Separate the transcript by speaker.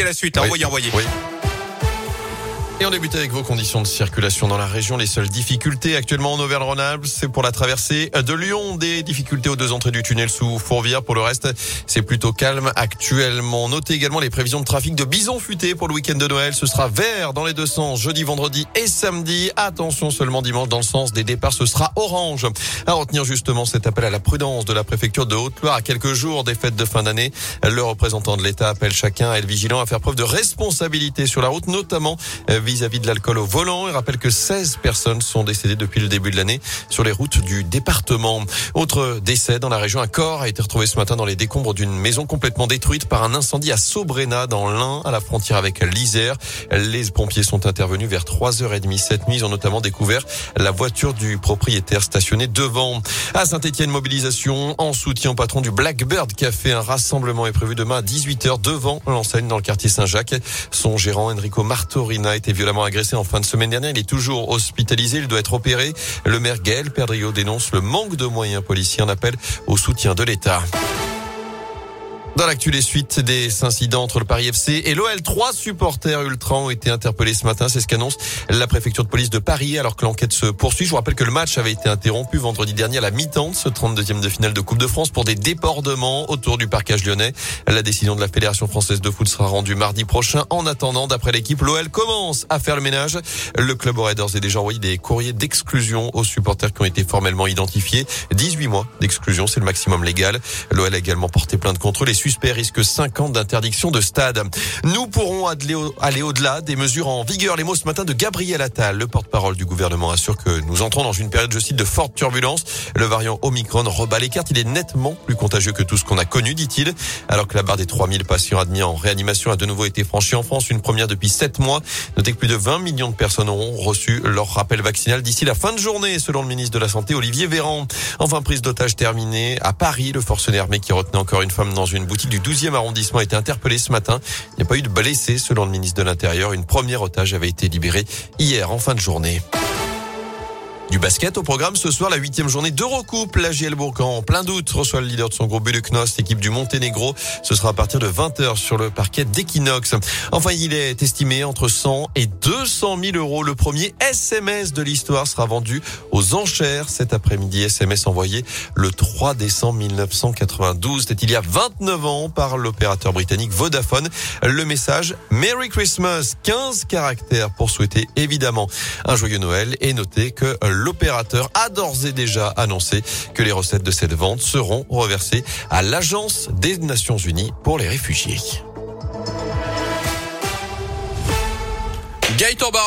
Speaker 1: envoyez la suite.
Speaker 2: Oui.
Speaker 1: Envoyez, envoyez.
Speaker 2: Oui. Et on débute avec vos conditions de circulation dans la région. Les seules difficultés actuellement en Auvergne-Rhône-Alpes, c'est pour la traversée de Lyon. Des difficultés aux deux entrées du tunnel sous Fourvière. Pour le reste, c'est plutôt calme actuellement. Notez également les prévisions de trafic de bison futé pour le week-end de Noël. Ce sera vert dans les deux sens, jeudi, vendredi et samedi. Attention seulement dimanche dans le sens des départs, ce sera orange. À retenir justement cet appel à la prudence de la préfecture de Haute-Loire à quelques jours des fêtes de fin d'année. Le représentant de l'État appelle chacun à être vigilant, à faire preuve de responsabilité sur la route, notamment vis-à-vis de l'alcool au volant. Il rappelle que 16 personnes sont décédées depuis le début de l'année sur les routes du département. Autre décès dans la région, un corps a été retrouvé ce matin dans les décombres d'une maison complètement détruite par un incendie à Sobrena dans l'Ain, à la frontière avec l'Isère. Les pompiers sont intervenus vers 3h30 cette nuit. Ils ont notamment découvert la voiture du propriétaire stationnée devant. À Saint-Etienne, mobilisation en soutien au patron du Blackbird Café. Un rassemblement est prévu demain à 18h devant l'enseigne dans le quartier Saint-Jacques. Son gérant Enrico Martorina été violemment agressé en fin de semaine dernière. Il est toujours hospitalisé. Il doit être opéré. Le maire Gaël Perdriau dénonce le manque de moyens policiers en appel au soutien de l'État. Dans l'actu, les suites des incidents entre le Paris FC et l'OL, trois supporters ultra ont été interpellés ce matin. C'est ce qu'annonce la préfecture de police de Paris alors que l'enquête se poursuit. Je vous rappelle que le match avait été interrompu vendredi dernier à la mi-temps de ce 32e de finale de Coupe de France pour des débordements autour du parcage lyonnais. La décision de la Fédération française de foot sera rendue mardi prochain. En attendant, d'après l'équipe, l'OL commence à faire le ménage. Le club aurait d'ores et déjà envoyé des courriers d'exclusion aux supporters qui ont été formellement identifiés. 18 mois d'exclusion, c'est le maximum légal. L'OL a également porté plainte contre les suspects risquent 5 ans d'interdiction de stade. Nous pourrons aller au-delà des mesures en vigueur. Les mots ce matin de Gabriel Attal, le porte-parole du gouvernement, assure que nous entrons dans une période, je cite, de forte turbulence. Le variant Omicron rebat les cartes. Il est nettement plus contagieux que tout ce qu'on a connu, dit-il. Alors que la barre des 3000 patients admis en réanimation a de nouveau été franchie en France, une première depuis 7 mois. Notez que plus de 20 millions de personnes auront reçu leur rappel vaccinal d'ici la fin de journée, selon le ministre de la Santé, Olivier Véran. Enfin, prise d'otage terminée à Paris. Le forcené armé qui retenait encore une femme dans une boutique du 12e arrondissement a été interpellé ce matin. Il n'y a pas eu de blessés selon le ministre de l'Intérieur. Une première otage avait été libérée hier en fin de journée. Du basket au programme ce soir, la huitième journée d'Eurocoupe. La GL Bourg en plein doute reçoit le leader de son groupe Beluknost, équipe du Monténégro. Ce sera à partir de 20h sur le parquet d'Equinox. Enfin, il est estimé entre 100 et 200 000 euros. Le premier SMS de l'histoire sera vendu aux enchères cet après-midi. SMS envoyé le 3 décembre 1992. C'était il y a 29 ans par l'opérateur britannique Vodafone. Le message Merry Christmas, 15 caractères pour souhaiter évidemment un joyeux Noël et noter que l'opérateur a d'ores et déjà annoncé que les recettes de cette vente seront reversées à l'Agence des Nations Unies pour les réfugiés.
Speaker 1: Gaëtan.